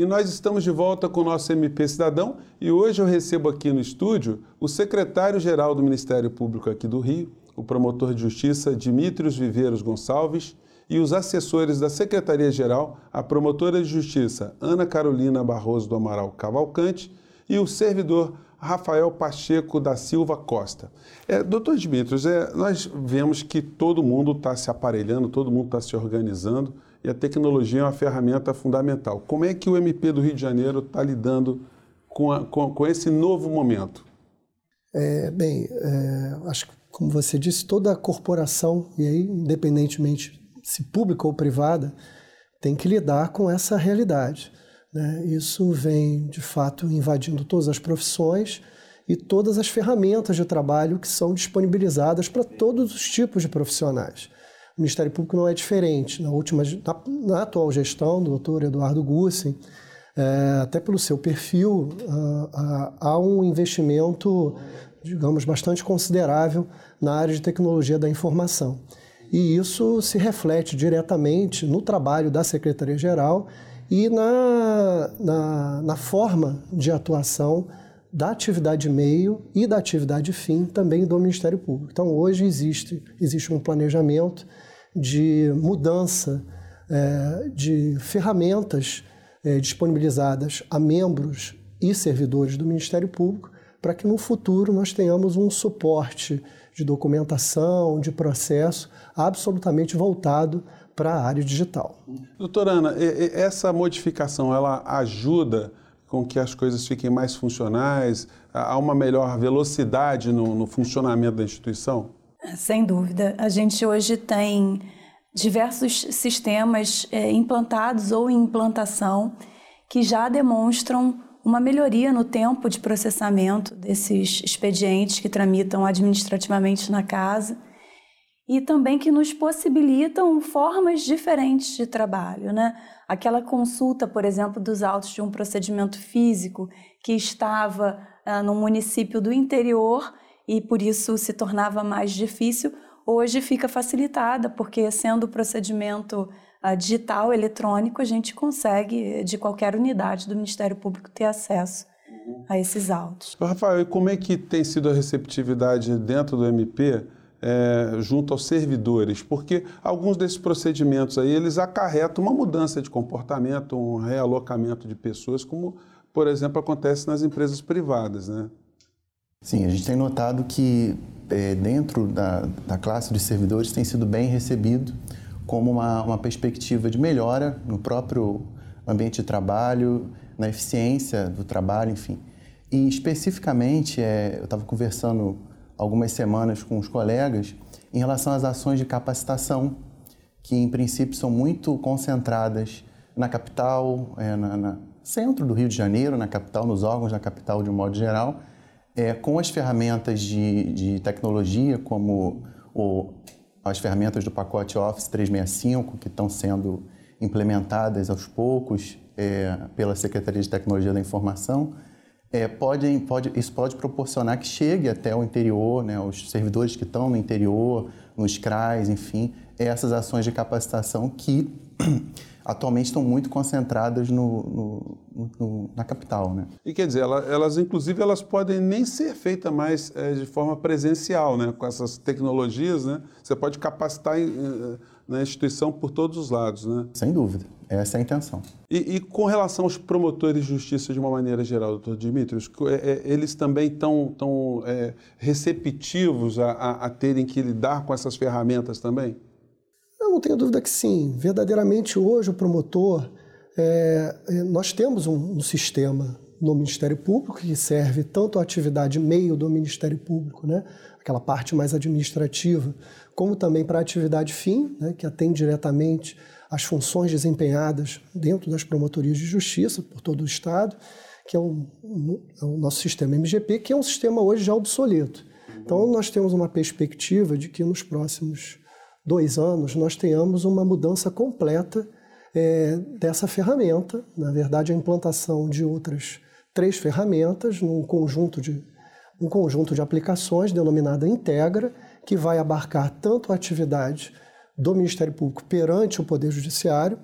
E nós estamos de volta com o nosso MP Cidadão e hoje eu recebo aqui no estúdio o secretário-geral do Ministério Público aqui do Rio, o promotor de justiça Dimitrios Viveiros Gonçalves e os assessores da Secretaria-Geral, a promotora de justiça Ana Carolina Barroso do Amaral Cavalcante e o servidor Rafael Pacheco da Silva Costa. É, doutor Dimitrios, é, nós vemos que todo mundo está se aparelhando, todo mundo está se organizando e a tecnologia é uma ferramenta fundamental. Como é que o MP do Rio de Janeiro está lidando com, a, com, com, esse novo momento? É, bem, é, acho que, como você disse, toda corporação, e aí, independentemente se pública ou privada, tem que lidar com essa realidade. Né? Isso vem, de fato, invadindo todas as profissões e todas as ferramentas de trabalho que são disponibilizadas para todos os tipos de profissionais. O Ministério Público não é diferente. Na, última, na, na atual gestão do doutor Eduardo Gussen, é, até pelo seu perfil, há um investimento, digamos, bastante considerável na área de tecnologia da informação. E isso se reflete diretamente no trabalho da Secretaria-Geral e na, na, na, forma de atuação da atividade meio e da atividade fim também do Ministério Público. Então, hoje existe, existe um planejamento de mudança é, de ferramentas é, disponibilizadas a membros e servidores do Ministério Público para que no futuro nós tenhamos um suporte de documentação, de processo absolutamente voltado para a área digital. Doutora Ana, essa modificação ela ajuda com que as coisas fiquem mais funcionais, há uma melhor velocidade no, no funcionamento da instituição? Sem dúvida. A gente hoje tem diversos sistemas é, implantados ou em implantação que já demonstram uma melhoria no tempo de processamento desses expedientes que tramitam administrativamente na casa e também que nos possibilitam formas diferentes de trabalho, né? Aquela consulta, por exemplo, dos autos de um procedimento físico que estava ah, no município do interior e por isso se tornava mais difícil, hoje fica facilitada, porque sendo o procedimento ah, digital, eletrônico, a gente consegue, de qualquer unidade do Ministério Público, ter acesso a esses autos. Rafael, e como é que tem sido a receptividade dentro do MP? É, junto aos servidores, porque alguns desses procedimentos aí eles acarretam uma mudança de comportamento, um realocamento de pessoas, como por exemplo acontece nas empresas privadas, né? Sim, a gente tem notado que é, dentro da, da classe dos servidores tem sido bem recebido como uma, uma perspectiva de melhora no próprio ambiente de trabalho, na eficiência do trabalho, enfim. E especificamente, é, eu estava conversando algumas semanas com os colegas em relação às ações de capacitação, que em princípio são muito concentradas na capital, é, na, na centro do Rio de Janeiro, na capital, nos órgãos da capital de um modo geral, é, com as ferramentas de, de tecnologia, como o, as ferramentas do pacote Office 365, que estão sendo implementadas aos poucos é, pela Secretaria de Tecnologia da Informação, é, pode, pode, isso pode proporcionar que chegue até o interior, né, os servidores que estão no interior, nos CRAs, enfim, essas ações de capacitação que atualmente estão muito concentradas no, no, no, na capital. Né? E quer dizer, elas, inclusive elas podem nem ser feitas mais é, de forma presencial, né? com essas tecnologias, né? você pode capacitar em, eh, na instituição por todos os lados. Né? Sem dúvida. Essa é a intenção. E, e, com relação aos promotores de justiça de uma maneira geral, doutor Dimitrios, é, é, eles também estão tão, é, receptivos a, a, a, terem que lidar com essas ferramentas também? Eu não tenho dúvida que sim. Verdadeiramente, hoje, o promotor, é, é, nós temos um, um, sistema no Ministério Público que serve tanto a atividade meio do Ministério Público, né, aquela parte mais administrativa, como também para a atividade fim, né, que atende diretamente as funções desempenhadas dentro das promotorias de justiça por todo o Estado, que é o, é o nosso sistema MGP, que é um sistema hoje já obsoleto. Então, nós temos uma perspectiva de que nos próximos dois anos nós tenhamos uma mudança completa é, dessa ferramenta, na verdade, a implantação de outras três ferramentas num conjunto de, um conjunto de aplicações denominada Integra, que vai abarcar tanto a atividade do Ministério Público perante o Poder Judiciário,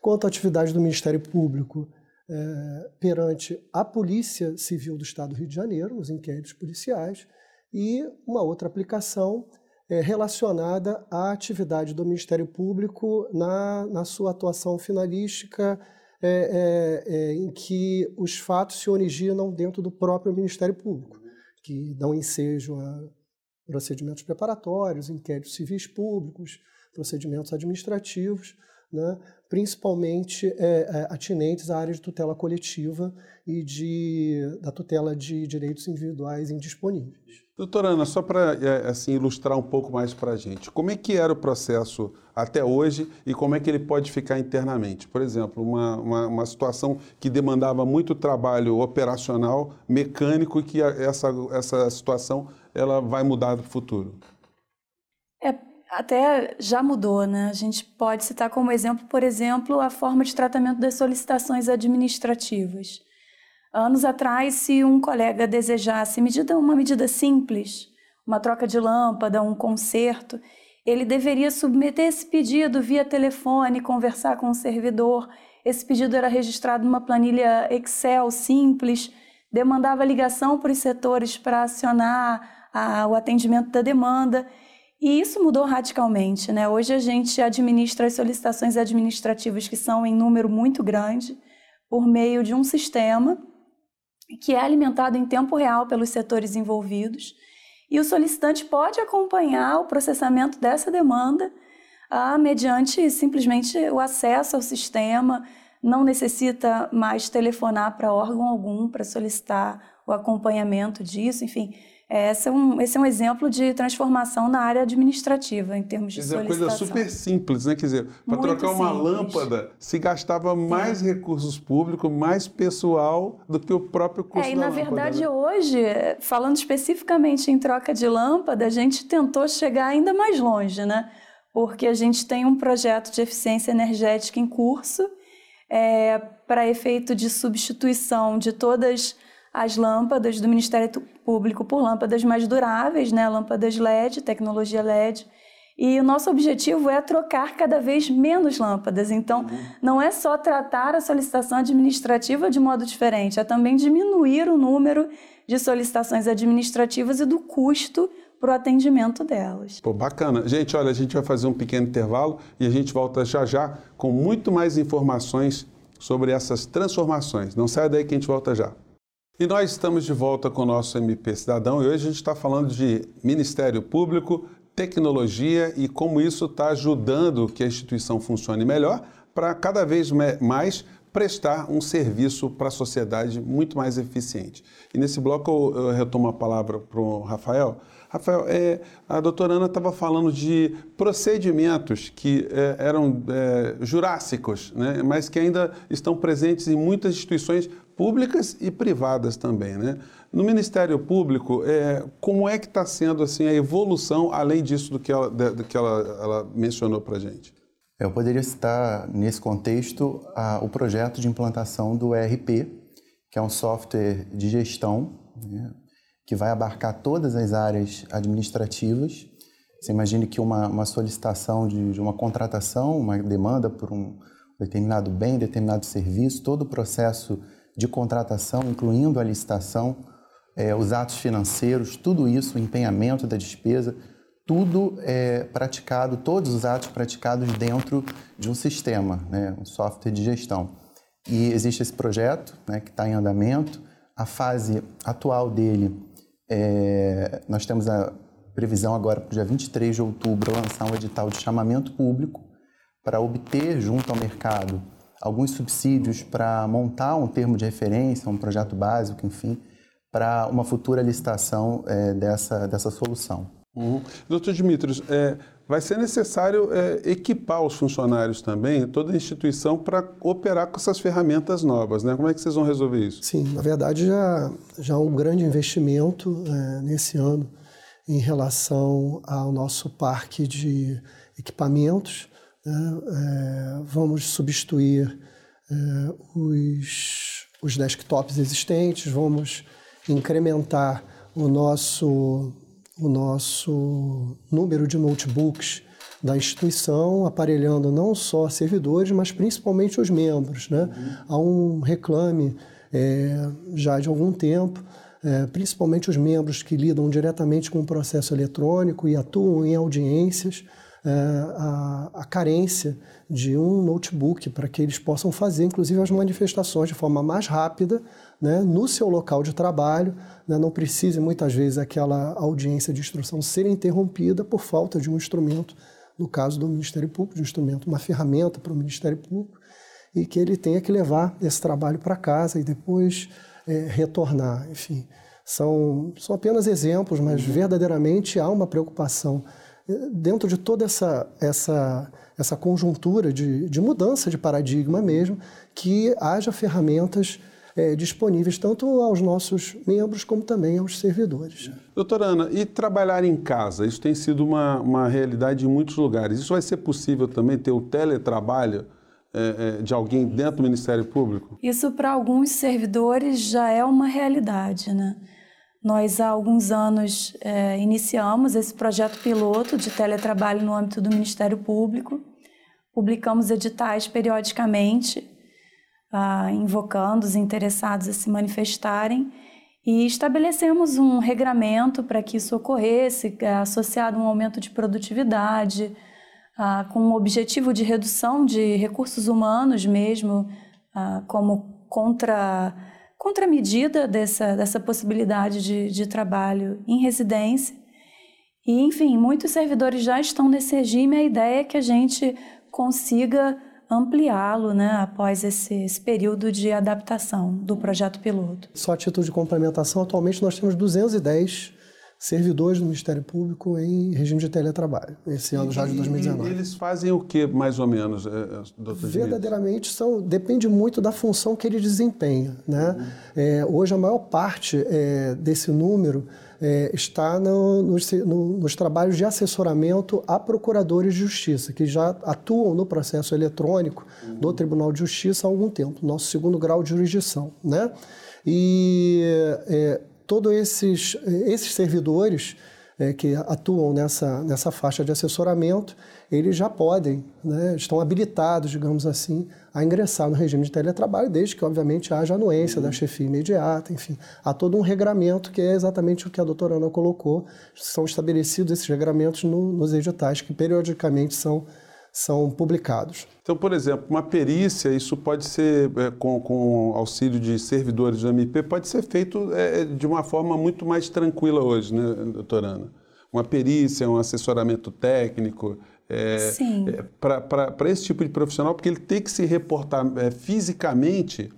quanto a atividade do Ministério Público é, perante a Polícia Civil do Estado do Rio de Janeiro, os inquéritos policiais, e uma outra aplicação é, relacionada à atividade do Ministério Público na, na sua atuação finalística, é, em que os fatos se originam dentro do próprio Ministério Público, que dão ensejo a procedimentos preparatórios, inquéritos civis públicos, procedimentos administrativos, né, principalmente é, é, atinentes à área de tutela coletiva e de, da tutela de direitos individuais indisponíveis. Doutora Ana, só para é, assim, ilustrar um pouco mais para a gente, como é que era o processo até hoje e como é que ele pode ficar internamente? Por exemplo, uma, uma, uma situação que demandava muito trabalho operacional, mecânico, e que essa, essa situação ela vai mudar no futuro. É, até já mudou, né? A gente pode citar como exemplo, por exemplo, a forma de tratamento das solicitações administrativas. Anos atrás, se um colega desejasse medida, uma medida simples, uma troca de lâmpada, um conserto, ele deveria submeter esse pedido via telefone, conversar com o servidor. Esse pedido era registrado numa planilha Excel simples, demandava ligação para os setores para acionar a, o atendimento da demanda. E isso mudou radicalmente. Né? Hoje a gente administra as solicitações administrativas, que são em número muito grande, por meio de um sistema que é alimentado em tempo real pelos setores envolvidos. E o solicitante pode acompanhar o processamento dessa demanda ah, mediante simplesmente o acesso ao sistema, não necessita mais telefonar para órgão algum para solicitar o acompanhamento disso, enfim esse é, um, esse é um exemplo de transformação na área administrativa, em termos de dizer, solicitação. coisa super simples, né? Quer dizer, para trocar uma simples. lâmpada se gastava mais Sim. recursos públicos, mais pessoal do que o próprio custo é, e na lâmpada, verdade, né? hoje, falando especificamente em troca de lâmpada, a gente tentou chegar ainda mais longe, né? Porque a gente tem um projeto de eficiência energética em curso é, para efeito de substituição de todas as lâmpadas do Ministério Público por lâmpadas mais duráveis, né? lâmpadas LED, tecnologia LED. E o nosso objetivo é trocar cada vez menos lâmpadas. Então, uhum. não é só tratar a solicitação administrativa de modo diferente, é também diminuir o número de solicitações administrativas e do custo para o atendimento delas. Pô, bacana. Gente, olha, a gente vai fazer um pequeno intervalo e a gente volta já já com muito mais informações sobre essas transformações. Não saia daí que a gente volta já. E nós estamos de volta com o nosso MP Cidadão e hoje a gente está falando de Ministério Público, tecnologia e como isso está ajudando que a instituição funcione melhor para cada vez mais prestar um serviço para a sociedade muito mais eficiente. E nesse bloco eu, retomo a palavra para o Rafael. Rafael, é, a doutora Ana estava falando de procedimentos que é, eram é, jurássicos, né, mas que ainda estão presentes em muitas instituições públicas e privadas também, né? No Ministério Público, é, como é que está sendo assim a evolução, além disso do que ela, do que ela, ela mencionou para gente? Eu poderia citar, nesse contexto, a, o projeto de implantação do ERP, que é um software de gestão, né, que vai abarcar todas as áreas administrativas. Você imagine que uma, uma solicitação de, de uma contratação, uma demanda por um determinado bem, determinado serviço, todo o processo de contratação, incluindo a licitação, é, os atos financeiros, tudo isso, o empenhamento da despesa, tudo é praticado, todos os atos praticados dentro de um sistema, né, um software de gestão. E existe esse projeto né, que está em andamento. A fase atual dele, é, nós temos a previsão agora para o dia 23 de outubro lançar um edital de chamamento público para obter junto ao mercado alguns subsídios para montar um termo de referência, um projeto básico, enfim, para uma futura licitação é, dessa, dessa solução. Uhum. Doutor Dimitrios, é, vai ser necessário é, equipar os funcionários também, toda a instituição, para operar com essas ferramentas novas, né? Como é que vocês vão resolver isso? Sim, na verdade já, já há um grande investimento é, nesse ano em relação ao nosso parque de equipamentos vamos substituir é, os, os desktops existentes, vamos incrementar o nosso, o nosso número de notebooks da instituição, aparelhando não só servidores, mas principalmente os membros. Né? Uhum. Há um reclame é, já de algum tempo, é, principalmente os membros que lidam diretamente com o processo eletrônico e atuam em audiências, é, a, a, carência de um notebook para que eles possam fazer, inclusive, as manifestações de forma mais rápida né, no seu local de trabalho, né, não precise muitas vezes aquela audiência de instrução ser interrompida por falta de um instrumento, no caso do Ministério Público, de um instrumento, uma ferramenta para o Ministério Público, e que ele tenha que levar esse trabalho para casa e depois é, retornar. Enfim, são, são apenas exemplos, mas uhum. verdadeiramente há uma preocupação dentro de toda essa, essa, essa conjuntura de, de mudança de paradigma mesmo, que haja ferramentas é, disponíveis tanto aos nossos membros como também aos servidores. Doutora Ana, e trabalhar em casa? Isso tem sido uma, uma realidade em muitos lugares. Isso vai ser possível também ter o teletrabalho é, é, de alguém dentro do Ministério Público? Isso para alguns servidores já é uma realidade, né? Nós, há alguns anos, é, iniciamos esse projeto piloto de teletrabalho no âmbito do Ministério Público. Publicamos editais periodicamente, ah, invocando os interessados a se manifestarem e estabelecemos um regramento para que isso ocorresse, é, associado a um aumento de produtividade, ah, com o objetivo de redução de recursos humanos mesmo, ah, como contra contramedida dessa, dessa possibilidade de, de trabalho em residência. E, enfim, muitos servidores já estão nesse regime. A ideia é que a gente consiga ampliá-lo né, após esse, esse, período de adaptação do projeto piloto. Só a título de complementação, atualmente nós temos 210 servidores do Ministério Público em regime de teletrabalho, esse ano já de 2019. E eles fazem o que, mais ou menos, é, é, doutor Verdadeiramente, são, depende muito da função que ele desempenha. Né? Uhum. É, hoje, a maior parte é, desse número é, está no, nos, no, nos trabalhos de assessoramento a procuradores de justiça, que já atuam no processo eletrônico uhum. do Tribunal de Justiça há algum tempo, nosso segundo grau de jurisdição. Né? E é, todos esses, esses servidores é, que atuam nessa, nessa faixa de assessoramento, eles já podem, né, estão habilitados, digamos assim, a ingressar no regime de teletrabalho, desde que, obviamente, haja anuência da chefia imediata, enfim. Há todo um regramento que é exatamente o que a doutora Ana colocou. São estabelecidos esses regramentos no, nos editais, que periodicamente são são publicados. Então, por exemplo, uma perícia, isso pode ser, é, com, com auxílio de servidores do MP, pode ser feito é, de uma forma muito mais tranquila hoje, né, doutora Ana? Uma perícia, um assessoramento técnico, é, é, para esse tipo de profissional, porque ele tem que se reportar é, fisicamente.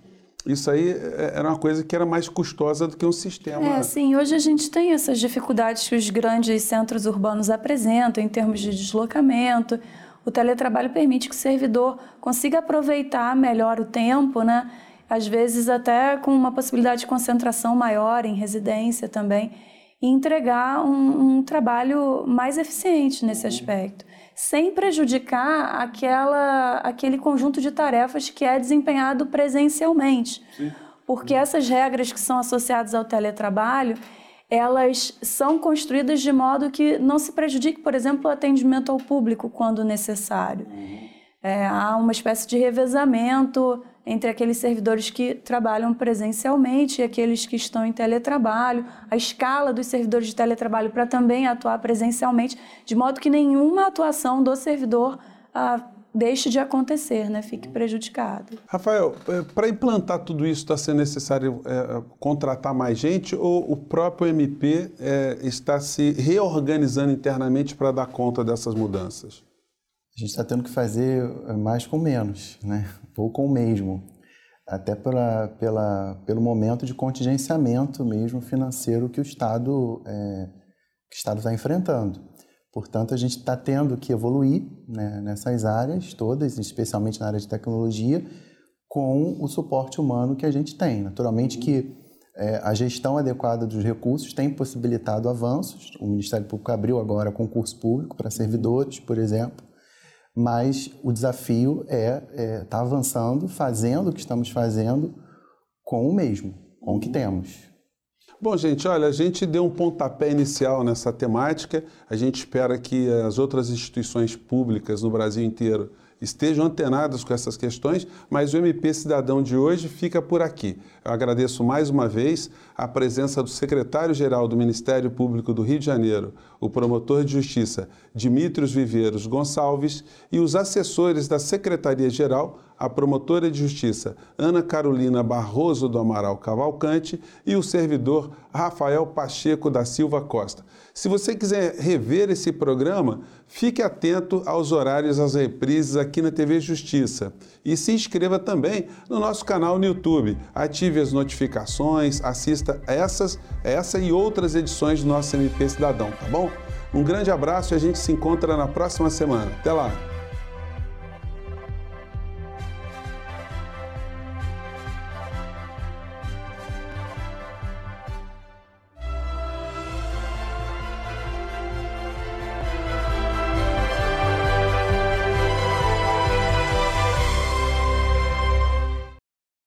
Isso aí é, era uma coisa que era mais custosa do que um sistema. É, sim. Hoje a gente tem essas dificuldades que os grandes centros urbanos apresentam em termos de deslocamento o teletrabalho permite que o servidor consiga aproveitar melhor o tempo, né? às vezes até com uma possibilidade de concentração maior em residência também, e entregar um, um trabalho mais eficiente nesse aspecto, sem prejudicar aquela, aquele conjunto de tarefas que é desempenhado presencialmente. Sim. Porque essas regras que são associadas ao teletrabalho, elas são construídas de modo que não se prejudique, por exemplo, o atendimento ao público quando necessário. É, há uma espécie de revezamento entre aqueles servidores que trabalham presencialmente e aqueles que estão em teletrabalho, a escala dos servidores de teletrabalho para também atuar presencialmente, de modo que nenhuma atuação do servidor ah, deixe de acontecer, né? fique prejudicado. Rafael, é, para implantar tudo isso está sendo necessário é, contratar mais gente ou o próprio MP é, está se reorganizando internamente para dar conta dessas mudanças? A gente está tendo que fazer mais com menos, né? ou com o mesmo, até pela, pela, pelo momento de contingenciamento mesmo financeiro que o Estado é, está enfrentando. Portanto, a gente está tendo que evoluir né, nessas áreas todas, especialmente na área de tecnologia, com o suporte humano que a gente tem. Naturalmente que é, a gestão adequada dos recursos tem possibilitado avanços. O Ministério Público abriu agora concurso público para servidores, por exemplo, mas o desafio é estar é, tá avançando, fazendo o que estamos fazendo com o mesmo, com o que temos. Bom, gente, olha, a gente deu um pontapé inicial nessa temática. A gente espera que as outras instituições públicas no Brasil inteiro estejam antenadas com essas questões, mas o MP Cidadão de hoje fica por aqui. Eu agradeço mais uma vez a presença do secretário-geral do Ministério Público do Rio de Janeiro, o promotor de justiça Dimitrios Viveiros Gonçalves e os assessores da Secretaria-Geral, a promotora de justiça Ana Carolina Barroso do Amaral Cavalcante e o servidor Rafael Pacheco da Silva Costa. Se você quiser rever esse programa, fique atento aos horários das reprises aqui na TV Justiça. E se inscreva também no nosso canal no YouTube. Ative as notificações, assista essas, essa e outras edições do nosso MP Cidadão, tá bom? Um grande abraço e a gente se encontra na próxima semana. Até lá!